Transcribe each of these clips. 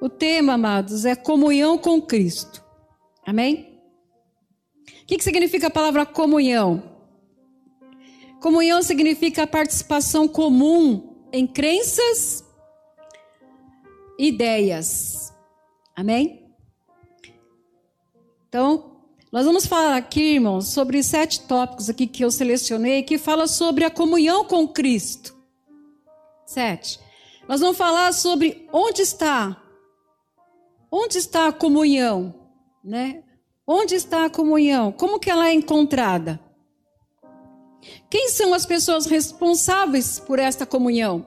O tema, amados, é comunhão com Cristo. Amém? O que, significa a palavra comunhão? Comunhão significa a participação comum em crenças, ideias. Amém? Então, nós vamos falar aqui, irmãos, sobre sete tópicos aqui que eu selecionei que fala sobre a comunhão com Cristo. Sete. Nós vamos falar sobre onde está, onde está a comunhão, né? Onde está a comunhão? Como que ela é encontrada? Quem são as pessoas responsáveis por esta comunhão?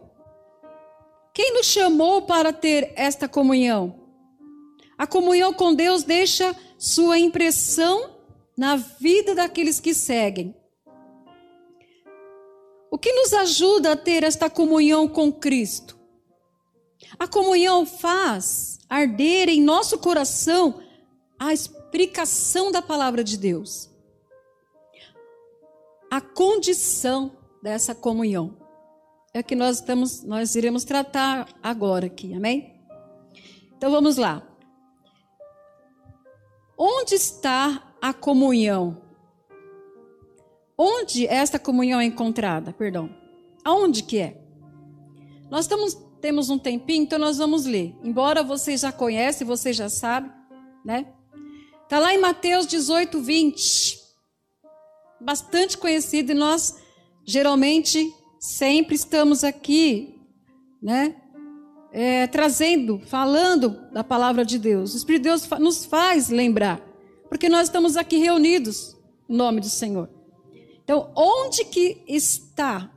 Quem nos chamou para ter esta comunhão? A comunhão com Deus deixa sua impressão na vida daqueles que seguem. O que nos ajuda a ter esta comunhão com Cristo? A comunhão faz arder em nosso coração a explicação da palavra de Deus. A condição dessa comunhão é que nós estamos, nós iremos tratar agora aqui, amém? Então vamos lá. Onde está a comunhão? Onde esta comunhão é encontrada? Perdão. Aonde que é? Nós estamos, temos um tempinho, então nós vamos ler. Embora você já conhece, você já sabe, né? Está lá em Mateus 18, 20. Bastante conhecido e nós geralmente sempre estamos aqui, né? É, trazendo, falando da palavra de Deus. O Espírito de Deus nos faz lembrar, porque nós estamos aqui reunidos no nome do Senhor. Então, onde que está?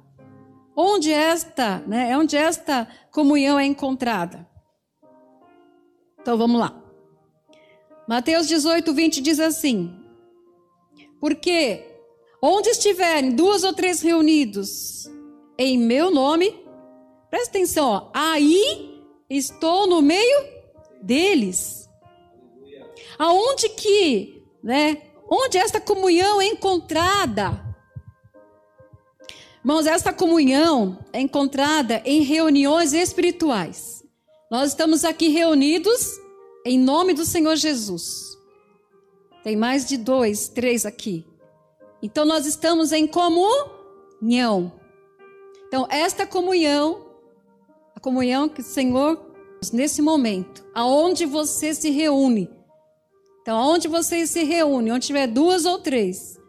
Onde esta, né? É onde esta comunhão é encontrada? Então, vamos lá. Mateus 18, 20 diz assim: Porque onde estiverem duas ou três reunidos em meu nome, presta atenção, ó, aí estou no meio deles. Aonde que, né? Onde esta comunhão é encontrada? Irmãos, esta comunhão é encontrada em reuniões espirituais. Nós estamos aqui reunidos em nome do Senhor Jesus. Tem mais de dois, três aqui. Então nós estamos em comunhão. Então, esta comunhão, a comunhão que o Senhor, nesse momento, aonde você se reúne. Então, aonde você se reúne, onde tiver duas ou três,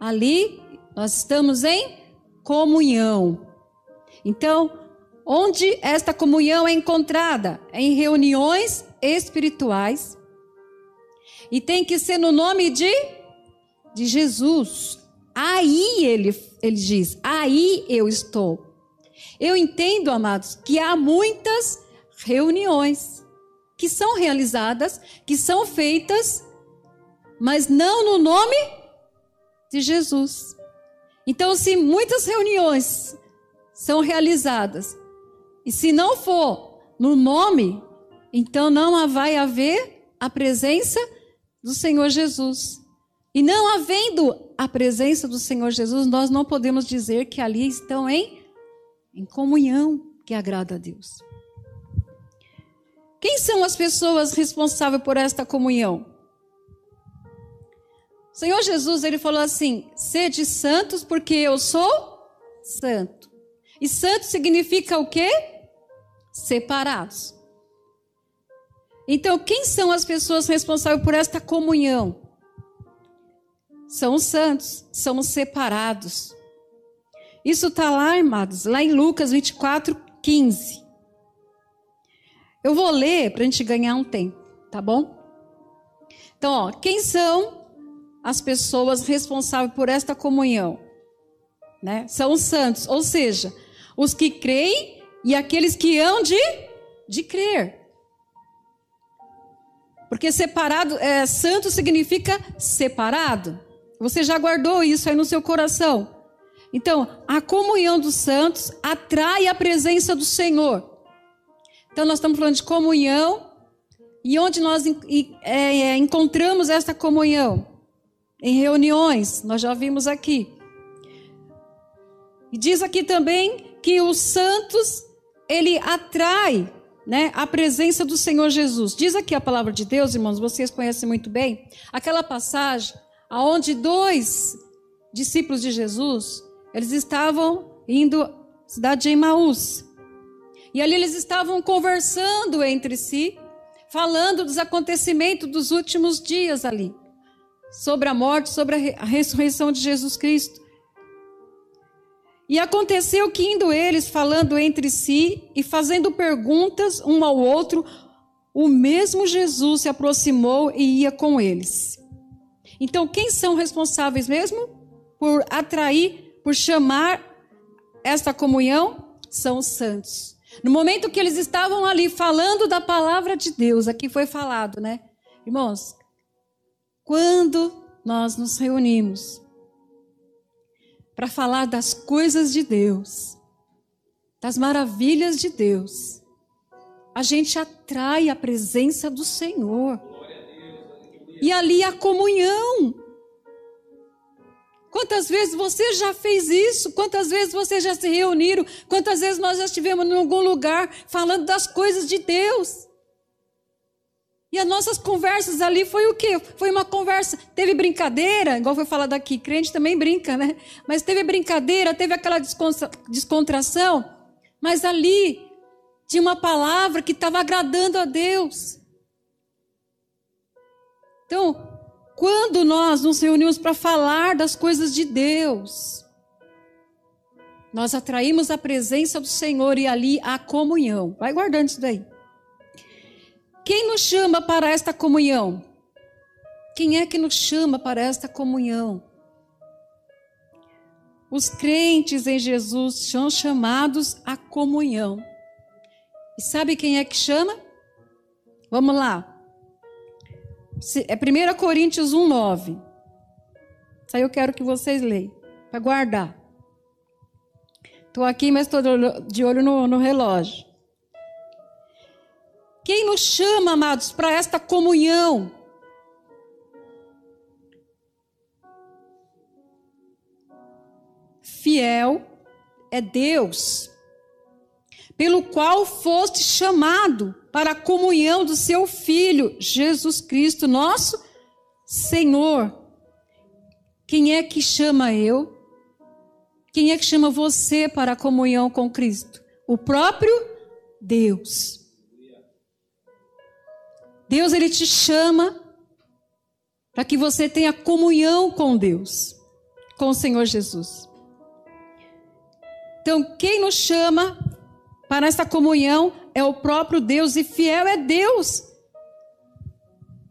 ali nós estamos em comunhão. Então, onde esta comunhão é encontrada? Em reuniões espirituais. E tem que ser no nome de, de Jesus. Aí ele, ele diz: aí eu estou. Eu entendo, amados, que há muitas reuniões que são realizadas, que são feitas, mas não no nome de Jesus. Então, se muitas reuniões são realizadas, e se não for no nome então não vai haver a presença do Senhor Jesus. E não havendo a presença do Senhor Jesus, nós não podemos dizer que ali estão em, em comunhão que agrada a Deus. Quem são as pessoas responsáveis por esta comunhão? O Senhor Jesus, ele falou assim: sede santos, porque eu sou santo. E santo significa o quê? Separados. Então, quem são as pessoas responsáveis por esta comunhão? São os santos, somos separados. Isso está lá, amados, lá em Lucas 24, 15. Eu vou ler para a gente ganhar um tempo, tá bom? Então, ó, quem são as pessoas responsáveis por esta comunhão? Né? São os santos, ou seja, os que creem e aqueles que hão de, de crer. Porque separado, é, santo significa separado. Você já guardou isso aí no seu coração. Então, a comunhão dos santos atrai a presença do Senhor. Então, nós estamos falando de comunhão. E onde nós é, é, encontramos essa comunhão? Em reuniões, nós já vimos aqui. E diz aqui também que os santos, ele atrai né, a presença do Senhor Jesus. Diz aqui a palavra de Deus, irmãos, vocês conhecem muito bem, aquela passagem aonde dois discípulos de Jesus, eles estavam indo à cidade de Emaús. E ali eles estavam conversando entre si, falando dos acontecimentos dos últimos dias ali, sobre a morte, sobre a ressurreição de Jesus Cristo. E aconteceu que indo eles falando entre si e fazendo perguntas um ao outro, o mesmo Jesus se aproximou e ia com eles. Então, quem são responsáveis mesmo por atrair, por chamar esta comunhão? São os santos. No momento que eles estavam ali falando da palavra de Deus, aqui foi falado, né? Irmãos, quando nós nos reunimos para falar das coisas de Deus, das maravilhas de Deus, a gente atrai a presença do Senhor. E ali a comunhão. Quantas vezes você já fez isso? Quantas vezes vocês já se reuniram? Quantas vezes nós já estivemos em algum lugar falando das coisas de Deus? E as nossas conversas ali foi o quê? Foi uma conversa. Teve brincadeira, igual foi falado aqui, crente também brinca, né? Mas teve brincadeira, teve aquela descontração, mas ali tinha uma palavra que estava agradando a Deus. Então, quando nós nos reunimos para falar das coisas de Deus, nós atraímos a presença do Senhor e ali a comunhão. Vai guardando isso daí. Quem nos chama para esta comunhão? Quem é que nos chama para esta comunhão? Os crentes em Jesus são chamados à comunhão. E sabe quem é que chama? Vamos lá. É 1 Coríntios 1, 9. Isso aí eu quero que vocês leiam, para guardar. Estou aqui, mas estou de olho no, no relógio. Quem nos chama, amados, para esta comunhão? Fiel é Deus, pelo qual foste chamado para a comunhão do seu Filho, Jesus Cristo, nosso Senhor. Quem é que chama eu? Quem é que chama você para a comunhão com Cristo? O próprio Deus. Deus ele te chama para que você tenha comunhão com Deus, com o Senhor Jesus. Então, quem nos chama para essa comunhão é o próprio Deus e fiel é Deus.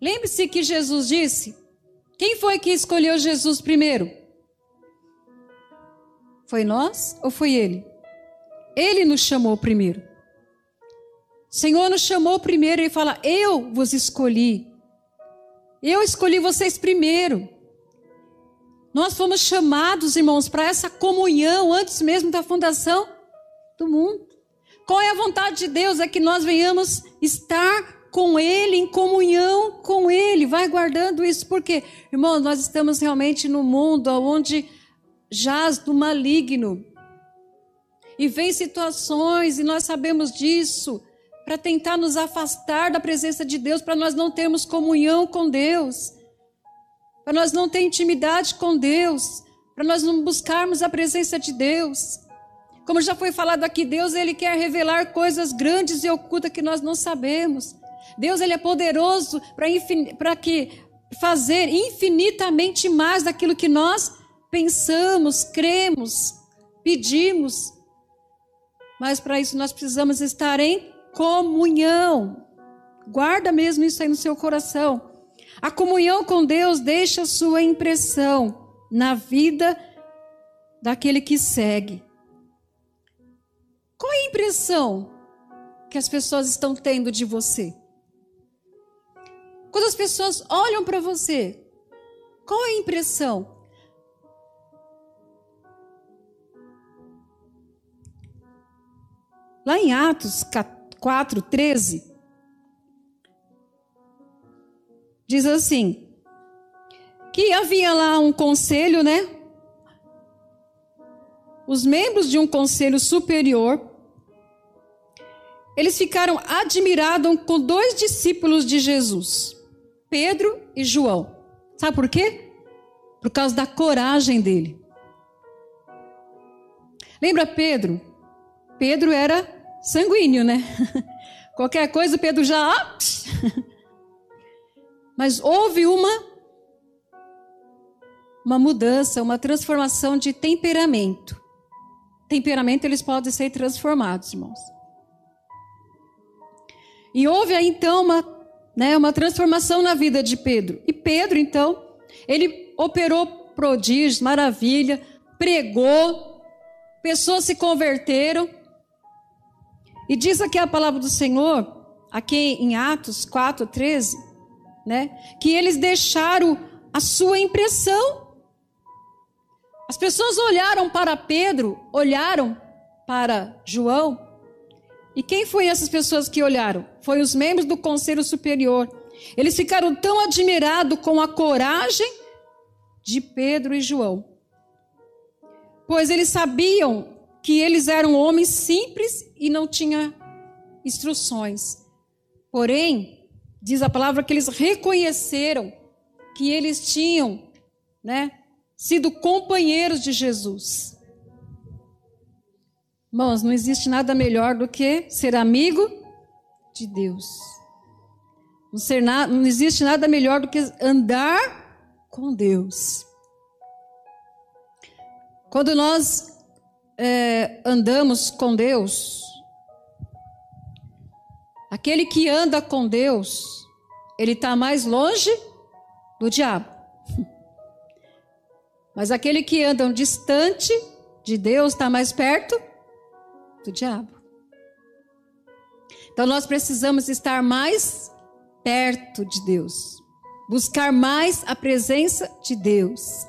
Lembre-se que Jesus disse: quem foi que escolheu Jesus primeiro? Foi nós ou foi ele? Ele nos chamou primeiro. Senhor nos chamou primeiro e fala: Eu vos escolhi. Eu escolhi vocês primeiro. Nós fomos chamados, irmãos, para essa comunhão antes mesmo da fundação do mundo. Qual é a vontade de Deus? É que nós venhamos estar com Ele, em comunhão com Ele. Vai guardando isso, porque, irmãos, nós estamos realmente no mundo onde jaz do maligno. E vem situações, e nós sabemos disso para tentar nos afastar da presença de Deus, para nós não termos comunhão com Deus, para nós não ter intimidade com Deus, para nós não buscarmos a presença de Deus. Como já foi falado aqui, Deus ele quer revelar coisas grandes e ocultas que nós não sabemos. Deus ele é poderoso para que fazer infinitamente mais daquilo que nós pensamos, cremos, pedimos. Mas para isso nós precisamos estar em comunhão. Guarda mesmo isso aí no seu coração. A comunhão com Deus deixa sua impressão na vida daquele que segue. Qual é a impressão que as pessoas estão tendo de você? Quando as pessoas olham para você, qual é a impressão? Lá em Atos 4, 13, diz assim: que havia lá um conselho, né? Os membros de um conselho superior eles ficaram admirados com dois discípulos de Jesus, Pedro e João. Sabe por quê? Por causa da coragem dele. Lembra Pedro? Pedro era sanguíneo, né? Qualquer coisa, Pedro já. Mas houve uma uma mudança, uma transformação de temperamento. Temperamento eles podem ser transformados, irmãos. E houve aí então uma, né, uma transformação na vida de Pedro. E Pedro, então, ele operou prodígios, maravilha, pregou, pessoas se converteram. E diz aqui a palavra do Senhor, aqui em Atos 4, 13, né, que eles deixaram a sua impressão as pessoas olharam para Pedro, olharam para João. E quem foi essas pessoas que olharam? Foi os membros do Conselho Superior. Eles ficaram tão admirados com a coragem de Pedro e João. Pois eles sabiam que eles eram homens simples e não tinham instruções. Porém, diz a palavra que eles reconheceram que eles tinham, né, sido companheiros de Jesus. Irmãos, não existe nada melhor do que ser amigo de Deus. Não, ser na, não existe nada melhor do que andar com Deus. Quando nós é, andamos com Deus, aquele que anda com Deus, ele está mais longe do diabo. Mas aquele que anda distante de Deus está mais perto do diabo. Então nós precisamos estar mais perto de Deus, buscar mais a presença de Deus,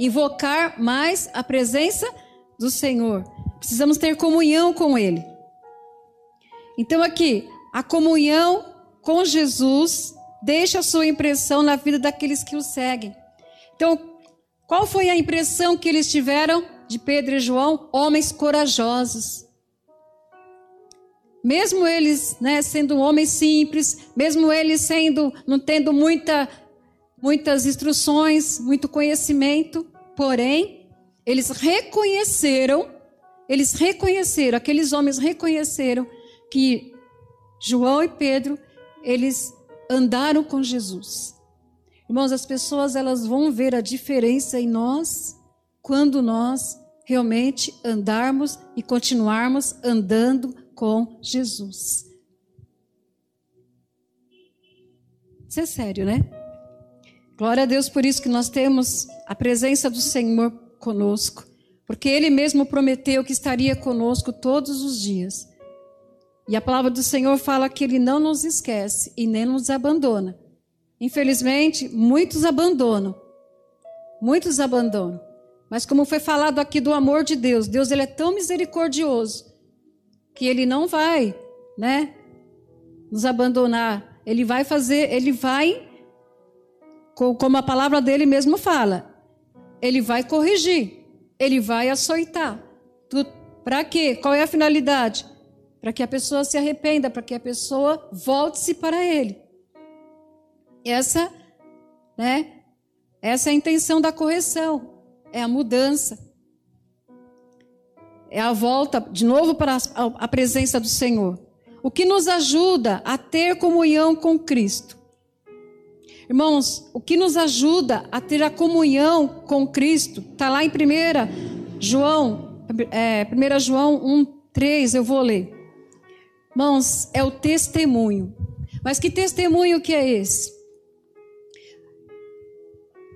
invocar mais a presença do Senhor. Precisamos ter comunhão com Ele. Então aqui, a comunhão com Jesus deixa a sua impressão na vida daqueles que o seguem. Então, qual foi a impressão que eles tiveram de Pedro e João? Homens corajosos. Mesmo eles, né, sendo homens simples, mesmo eles sendo não tendo muita muitas instruções, muito conhecimento, porém, eles reconheceram, eles reconheceram, aqueles homens reconheceram que João e Pedro, eles andaram com Jesus. Irmãos, as pessoas elas vão ver a diferença em nós quando nós realmente andarmos e continuarmos andando com Jesus. Isso é sério, né? Glória a Deus por isso que nós temos a presença do Senhor conosco, porque Ele mesmo prometeu que estaria conosco todos os dias. E a palavra do Senhor fala que Ele não nos esquece e nem nos abandona. Infelizmente, muitos abandonam. Muitos abandonam. Mas como foi falado aqui do amor de Deus, Deus ele é tão misericordioso que ele não vai, né, nos abandonar. Ele vai fazer, ele vai como a palavra dele mesmo fala, ele vai corrigir, ele vai açoitar. Para quê? Qual é a finalidade? Para que a pessoa se arrependa, para que a pessoa volte-se para ele. Essa, né? Essa é a intenção da correção, é a mudança. É a volta de novo para a presença do Senhor. O que nos ajuda a ter comunhão com Cristo. Irmãos, o que nos ajuda a ter a comunhão com Cristo, está lá em 1 João, é, 1 João 1, 3, eu vou ler. Irmãos, é o testemunho. Mas que testemunho que é esse?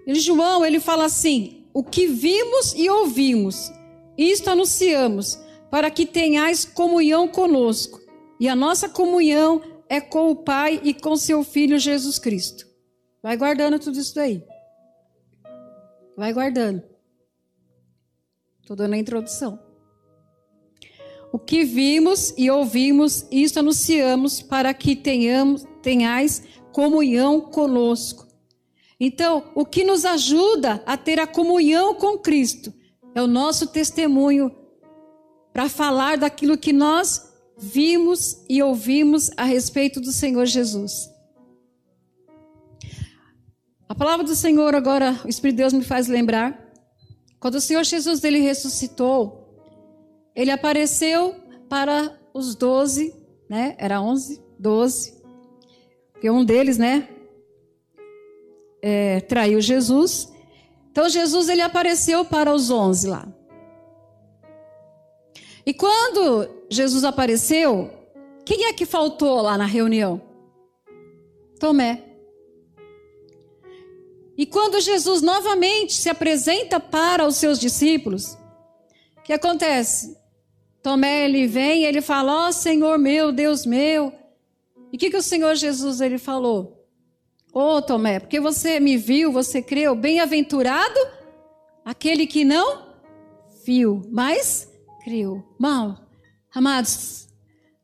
João, ele fala assim: o que vimos e ouvimos, isto anunciamos, para que tenhais comunhão conosco. E a nossa comunhão é com o Pai e com seu Filho Jesus Cristo. Vai guardando tudo isso daí. Vai guardando. Estou dando a introdução. O que vimos e ouvimos, isto anunciamos para que tenhamos, tenhais comunhão conosco. Então, o que nos ajuda a ter a comunhão com Cristo é o nosso testemunho para falar daquilo que nós vimos e ouvimos a respeito do Senhor Jesus. A palavra do Senhor agora, o Espírito de Deus me faz lembrar, quando o Senhor Jesus ele ressuscitou, ele apareceu para os doze, né? Era onze, doze, porque um deles, né, é, traiu Jesus. Então Jesus ele apareceu para os onze lá. E quando Jesus apareceu, quem é que faltou lá na reunião? Tomé. E quando Jesus novamente se apresenta para os seus discípulos, o que acontece? Tomé ele vem ele fala: Ó oh, Senhor meu, Deus meu. E o que, que o Senhor Jesus ele falou? Ô oh, Tomé, porque você me viu, você creu, bem-aventurado aquele que não viu, mas creu. Mal, amados,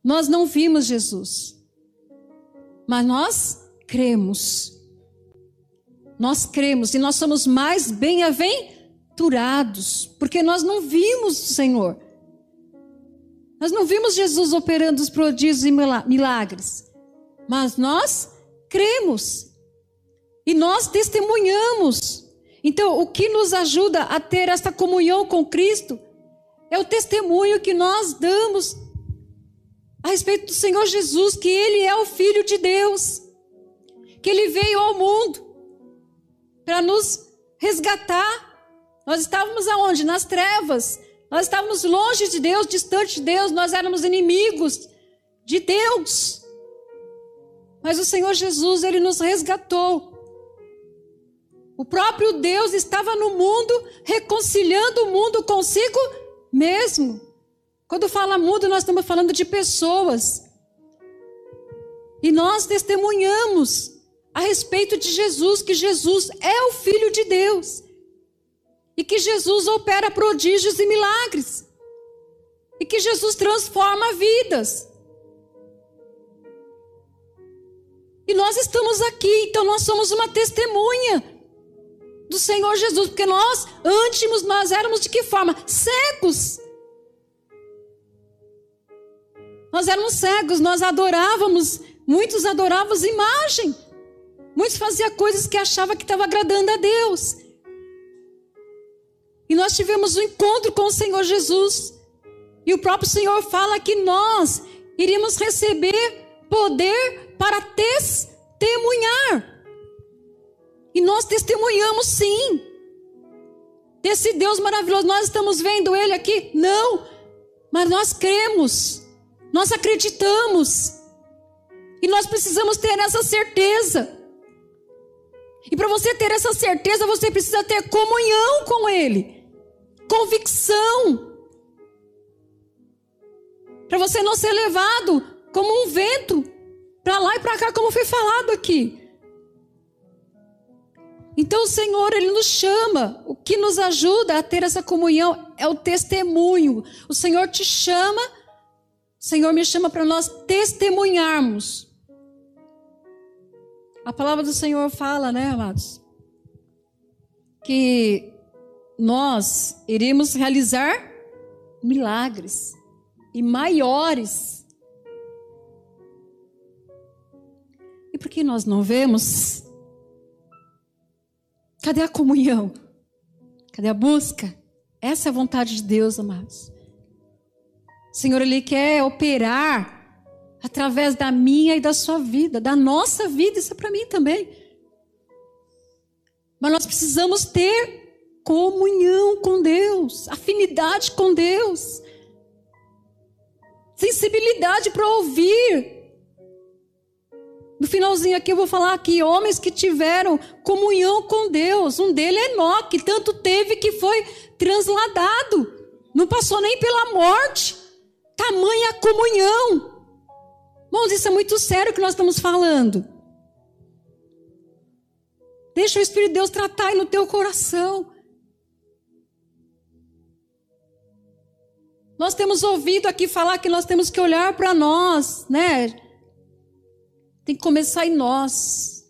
nós não vimos Jesus, mas nós cremos. Nós cremos e nós somos mais bem-aventurados, porque nós não vimos o Senhor. Nós não vimos Jesus operando os prodígios e milagres, mas nós cremos e nós testemunhamos. Então, o que nos ajuda a ter esta comunhão com Cristo é o testemunho que nós damos a respeito do Senhor Jesus, que Ele é o Filho de Deus, que Ele veio ao mundo para nos resgatar. Nós estávamos aonde? Nas trevas. Nós estávamos longe de Deus, distante de Deus, nós éramos inimigos de Deus. Mas o Senhor Jesus, Ele nos resgatou. O próprio Deus estava no mundo, reconciliando o mundo consigo mesmo. Quando fala mundo, nós estamos falando de pessoas. E nós testemunhamos a respeito de Jesus, que Jesus é o Filho de Deus. E que Jesus opera prodígios e milagres. E que Jesus transforma vidas. E nós estamos aqui, então nós somos uma testemunha do Senhor Jesus, porque nós, antes, nós éramos de que forma? Cegos. Nós éramos cegos, nós adorávamos, muitos adorávamos imagem. Muitos faziam coisas que achavam que estava agradando a Deus. E nós tivemos um encontro com o Senhor Jesus. E o próprio Senhor fala que nós iríamos receber poder para testemunhar. E nós testemunhamos sim. Desse Deus maravilhoso. Nós estamos vendo Ele aqui? Não. Mas nós cremos. Nós acreditamos. E nós precisamos ter essa certeza. E para você ter essa certeza, você precisa ter comunhão com Ele. Convicção. Para você não ser levado como um vento para lá e para cá, como foi falado aqui. Então o Senhor, Ele nos chama. O que nos ajuda a ter essa comunhão é o testemunho. O Senhor te chama, o Senhor me chama para nós testemunharmos. A palavra do Senhor fala, né, amados? Que nós iremos realizar milagres e maiores. E por que nós não vemos? Cadê a comunhão? Cadê a busca? Essa é a vontade de Deus, amados. O Senhor, Ele quer operar através da minha e da sua vida, da nossa vida, isso é para mim também. Mas nós precisamos ter comunhão com Deus, afinidade com Deus, sensibilidade para ouvir no finalzinho aqui eu vou falar aqui, homens que tiveram comunhão com Deus. Um dele é Enoque, tanto teve que foi transladado. Não passou nem pela morte. Tamanha comunhão. Irmãos, isso é muito sério que nós estamos falando. Deixa o Espírito de Deus tratar aí no teu coração. Nós temos ouvido aqui falar que nós temos que olhar para nós, né? Tem que começar em nós.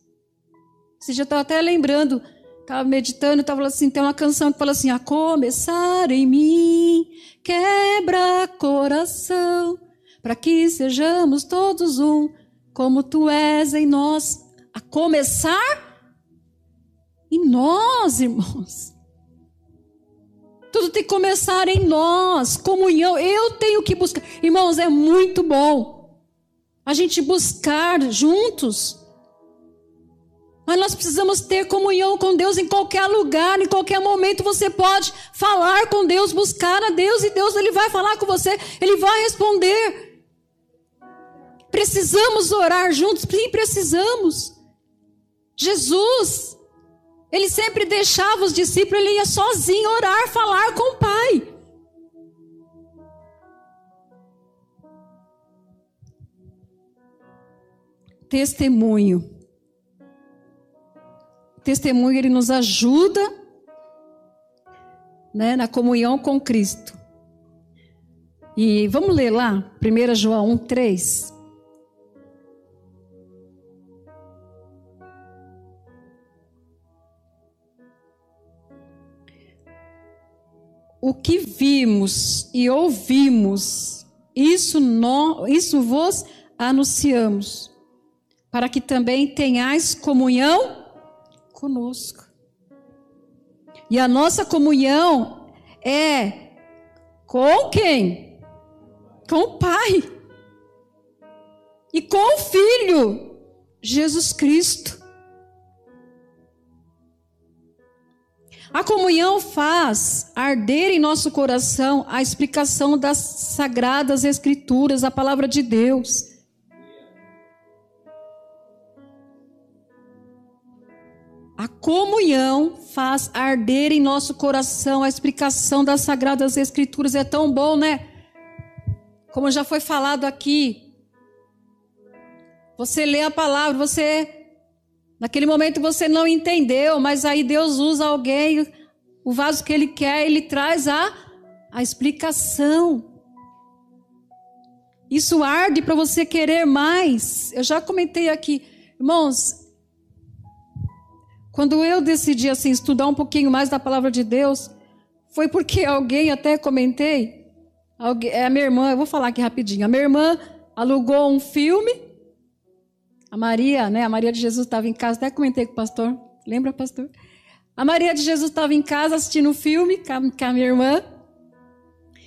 Você já estava até lembrando, estava meditando, estava assim, tem uma canção que fala assim, a começar em mim, quebra coração, para que sejamos todos um, como tu és em nós, a começar em nós, irmãos. Tudo tem que começar em nós, comunhão. Eu tenho que buscar. Irmãos, é muito bom a gente buscar juntos. Mas nós precisamos ter comunhão com Deus em qualquer lugar, em qualquer momento você pode falar com Deus, buscar a Deus e Deus ele vai falar com você, ele vai responder. Precisamos orar juntos? Sim, precisamos. Jesus, ele sempre deixava os discípulos, ele ia sozinho orar, falar com o Pai. Testemunho. Testemunho, ele nos ajuda né, na comunhão com Cristo. E vamos ler lá, 1 João 1, 3. O que vimos e ouvimos, isso, no, isso vos anunciamos, para que também tenhais comunhão conosco. E a nossa comunhão é com quem? Com o Pai. E com o Filho, Jesus Cristo. A comunhão faz arder em nosso coração a explicação das sagradas escrituras, a palavra de Deus. A comunhão faz arder em nosso coração a explicação das sagradas escrituras. É tão bom, né? Como já foi falado aqui. Você lê a palavra, você Naquele momento você não entendeu, mas aí Deus usa alguém, o vaso que Ele quer, Ele traz a, a explicação. Isso arde para você querer mais. Eu já comentei aqui, irmãos. Quando eu decidi assim estudar um pouquinho mais da palavra de Deus, foi porque alguém até comentei, alguém, é a minha irmã, eu vou falar aqui rapidinho. A minha irmã alugou um filme a Maria, né? A Maria de Jesus estava em casa, até comentei com o pastor. Lembra, pastor? A Maria de Jesus estava em casa assistindo um filme com a, minha irmã.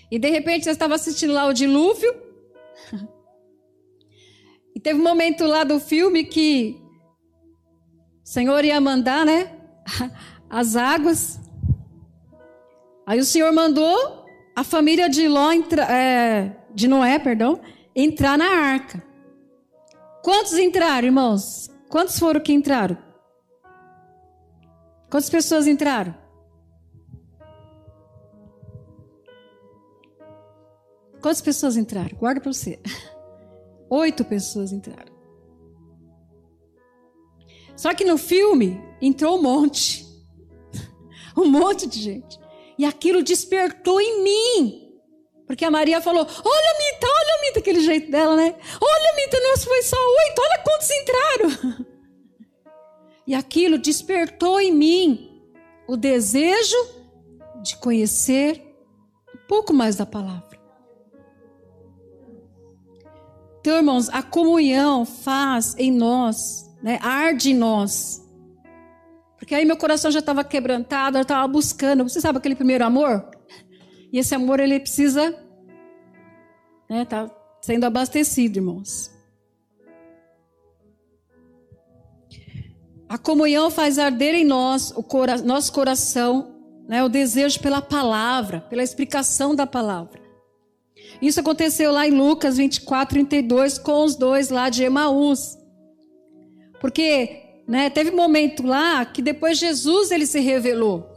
E de repente eu estava assistindo lá o dilúvio. E teve um momento lá do filme que o Senhor ia mandar, né? As águas. Aí o Senhor mandou a família de Ló, é, de Noé, perdão, entrar na arca. Quantos entraram, irmãos? Quantos foram que entraram? Quantas pessoas entraram? Quantas pessoas entraram? Guarda para você. Oito pessoas entraram. Só que no filme entrou um monte. Um monte de gente. E aquilo despertou em mim porque a Maria falou: Olha, Mita, olha, Mita, aquele jeito dela, né? Olha, Mita, nós foi só oito, olha quantos entraram. E aquilo despertou em mim o desejo de conhecer um pouco mais da palavra. Então, irmãos, a comunhão faz em nós, né, arde em nós. Porque aí meu coração já estava quebrantado, eu estava buscando. Você sabe aquele primeiro amor? E esse amor ele precisa né, tá sendo abastecido, irmãos. A comunhão faz arder em nós o cora nosso coração, né, o desejo pela palavra, pela explicação da palavra. Isso aconteceu lá em Lucas 24, 32, com os dois lá de Emaús. Porque né, teve um momento lá que depois Jesus ele se revelou.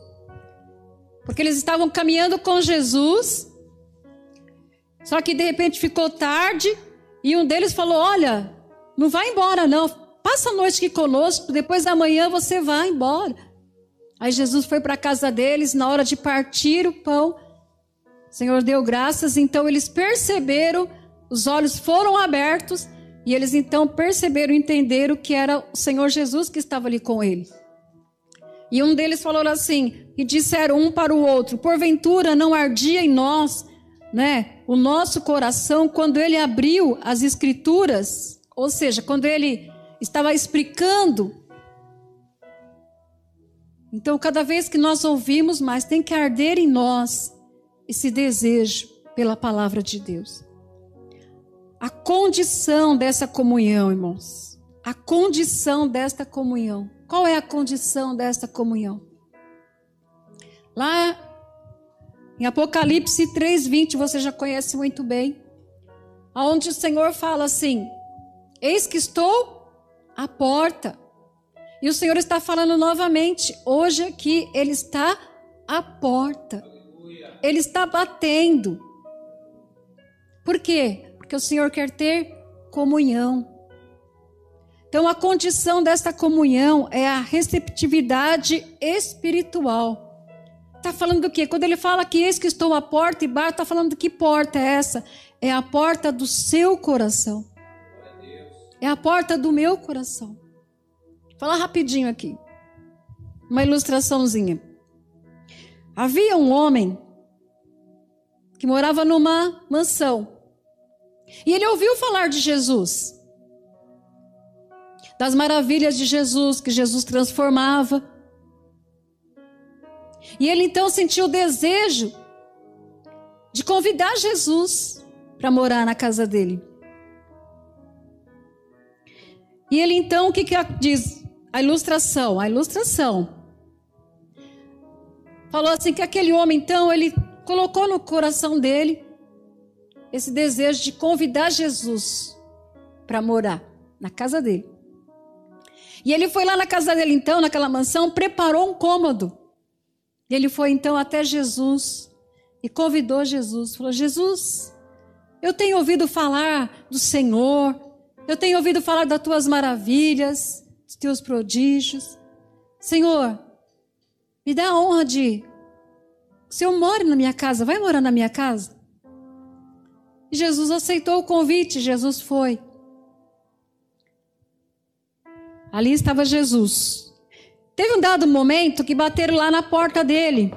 Porque eles estavam caminhando com Jesus. Só que de repente ficou tarde e um deles falou: Olha, não vai embora não. Passa a noite aqui conosco, depois da manhã você vai embora. Aí Jesus foi para a casa deles, na hora de partir o pão, o Senhor deu graças, então eles perceberam, os olhos foram abertos, e eles então perceberam, entenderam que era o Senhor Jesus que estava ali com eles. E um deles falou assim, e disseram um para o outro: Porventura não ardia em nós, né? o nosso coração quando ele abriu as escrituras, ou seja, quando ele estava explicando. Então, cada vez que nós ouvimos, mais tem que arder em nós esse desejo pela palavra de Deus. A condição dessa comunhão, irmãos. A condição desta comunhão. Qual é a condição desta comunhão? Lá em Apocalipse 3:20, você já conhece muito bem, aonde o Senhor fala assim: Eis que estou à porta. E o Senhor está falando novamente, hoje aqui ele está à porta. Ele está batendo. Por quê? Porque o Senhor quer ter comunhão. Então, a condição desta comunhão é a receptividade espiritual. Está falando do quê? Quando ele fala que eis que estou à porta e bato, está falando que porta é essa? É a porta do seu coração. É a porta do meu coração. Vou falar rapidinho aqui. Uma ilustraçãozinha. Havia um homem que morava numa mansão. E ele ouviu falar de Jesus. Das maravilhas de Jesus, que Jesus transformava. E ele então sentiu o desejo de convidar Jesus para morar na casa dele. E ele então, o que, que diz? A ilustração, a ilustração. Falou assim que aquele homem então, ele colocou no coração dele esse desejo de convidar Jesus para morar na casa dele. E ele foi lá na casa dele então, naquela mansão, preparou um cômodo e ele foi então até Jesus e convidou Jesus. Falou: Jesus, eu tenho ouvido falar do Senhor, eu tenho ouvido falar das tuas maravilhas, dos teus prodígios. Senhor, me dá a honra de. O Senhor mora na minha casa, vai morar na minha casa? E Jesus aceitou o convite, Jesus foi. Ali estava Jesus. Teve um dado momento que bateram lá na porta dele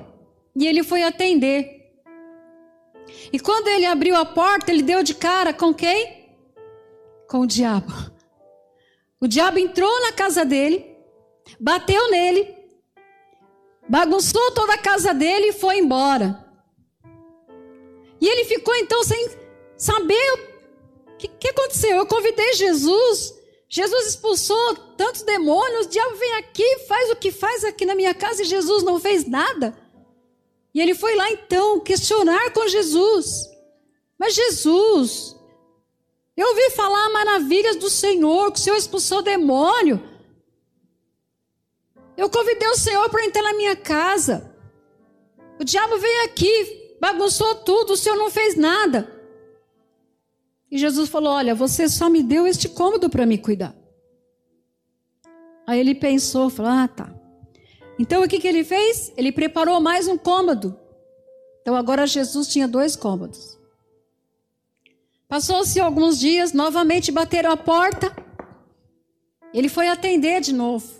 e ele foi atender. E quando ele abriu a porta, ele deu de cara com quem? Com o diabo. O diabo entrou na casa dele, bateu nele, bagunçou toda a casa dele e foi embora. E ele ficou então sem saber o que, que aconteceu. Eu convidei Jesus Jesus expulsou tantos demônios, o diabo vem aqui, faz o que faz aqui na minha casa e Jesus não fez nada. E ele foi lá então questionar com Jesus. Mas Jesus, eu ouvi falar maravilhas do Senhor, que o Senhor expulsou demônio. Eu convidei o Senhor para entrar na minha casa. O diabo veio aqui, bagunçou tudo, o Senhor não fez nada. E Jesus falou: Olha, você só me deu este cômodo para me cuidar. Aí ele pensou, falou: Ah, tá. Então o que, que ele fez? Ele preparou mais um cômodo. Então agora Jesus tinha dois cômodos. Passou-se alguns dias, novamente bateram a porta. Ele foi atender de novo.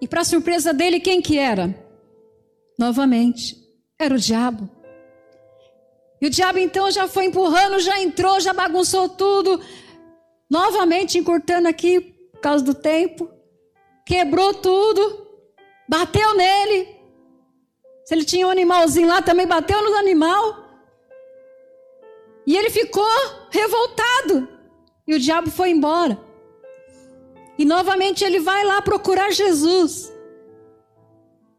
E para surpresa dele, quem que era? Novamente, era o diabo. E o diabo então já foi empurrando, já entrou, já bagunçou tudo. Novamente encurtando aqui por causa do tempo. Quebrou tudo. Bateu nele. Se ele tinha um animalzinho lá, também bateu no animal. E ele ficou revoltado. E o diabo foi embora. E novamente ele vai lá procurar Jesus.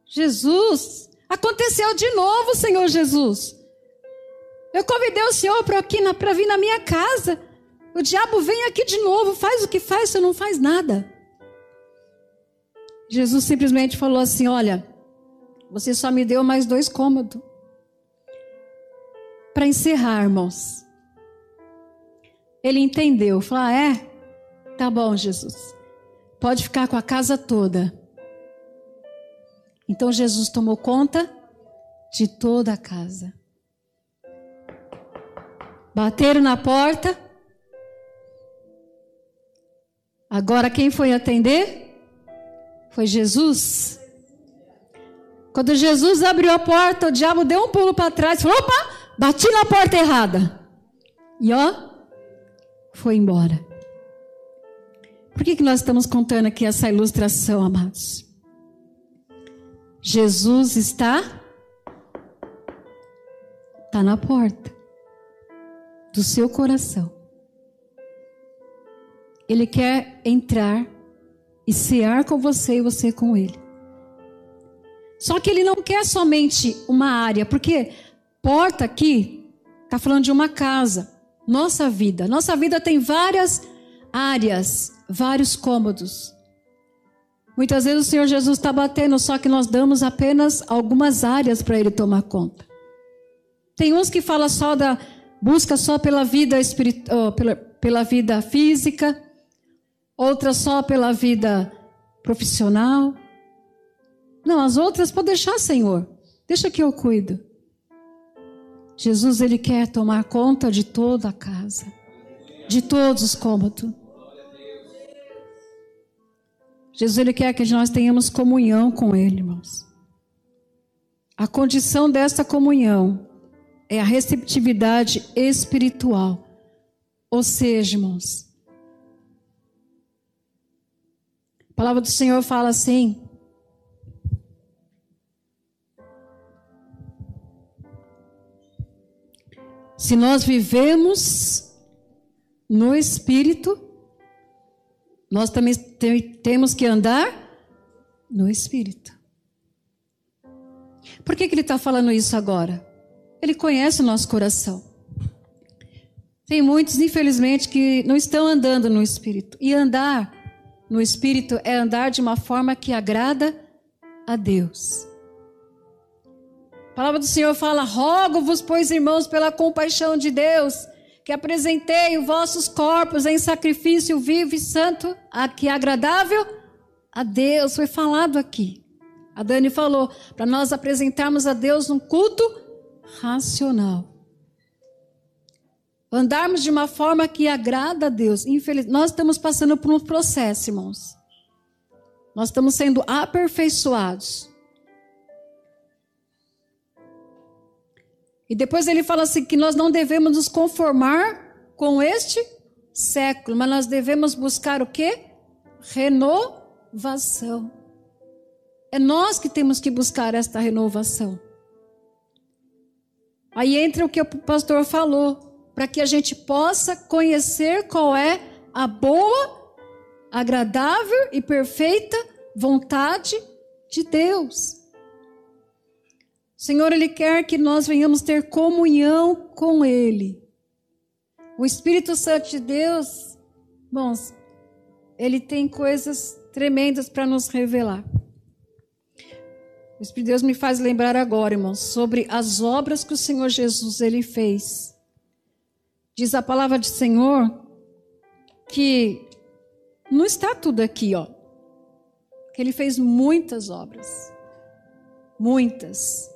Jesus, aconteceu de novo, Senhor Jesus. Eu convidei o Senhor para vir na minha casa. O diabo vem aqui de novo, faz o que faz, você não faz nada. Jesus simplesmente falou assim: Olha, você só me deu mais dois cômodos. Para encerrar, irmãos. Ele entendeu, falou: ah, é? Tá bom, Jesus. Pode ficar com a casa toda. Então Jesus tomou conta de toda a casa. Bateram na porta. Agora quem foi atender? Foi Jesus. Quando Jesus abriu a porta, o diabo deu um pulo para trás falou: opa, bati na porta errada. E ó, foi embora. Por que, que nós estamos contando aqui essa ilustração, amados? Jesus está está na porta do seu coração. Ele quer entrar e cear com você e você com ele. Só que ele não quer somente uma área, porque porta aqui está falando de uma casa, nossa vida. Nossa vida tem várias áreas, vários cômodos. Muitas vezes o Senhor Jesus está batendo, só que nós damos apenas algumas áreas para Ele tomar conta. Tem uns que falam só da busca só pela vida espiritual, pela, pela vida física, outras só pela vida profissional. Não, as outras pode deixar, Senhor. Deixa que eu cuido. Jesus ele quer tomar conta de toda a casa, de todos os cômodos. Jesus ele quer que nós tenhamos comunhão com ele, irmãos. A condição desta comunhão é a receptividade espiritual. Ou seja, irmãos, a palavra do Senhor fala assim: Se nós vivemos no Espírito, nós também temos que andar no Espírito. Por que, que ele está falando isso agora? Ele conhece o nosso coração. Tem muitos, infelizmente, que não estão andando no Espírito. E andar no Espírito é andar de uma forma que agrada a Deus. A palavra do Senhor fala: Rogo-vos, pois, irmãos, pela compaixão de Deus, que apresentei os vossos corpos em sacrifício vivo e santo, aqui é agradável a Deus. Foi falado aqui. A Dani falou para nós apresentarmos a Deus um culto racional. Andarmos de uma forma que agrada a Deus. Infeliz... Nós estamos passando por um processo, irmãos. Nós estamos sendo aperfeiçoados. E depois ele fala assim que nós não devemos nos conformar com este século, mas nós devemos buscar o quê? Renovação. É nós que temos que buscar esta renovação. Aí entra o que o pastor falou, para que a gente possa conhecer qual é a boa, agradável e perfeita vontade de Deus. O Senhor, Ele quer que nós venhamos ter comunhão com Ele. O Espírito Santo de Deus, bons, Ele tem coisas tremendas para nos revelar. O Espírito de Deus me faz lembrar agora, irmãos, sobre as obras que o Senhor Jesus ele fez. Diz a palavra do Senhor que não está tudo aqui, ó. Que ele fez muitas obras. Muitas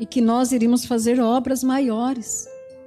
e que nós iríamos fazer obras maiores.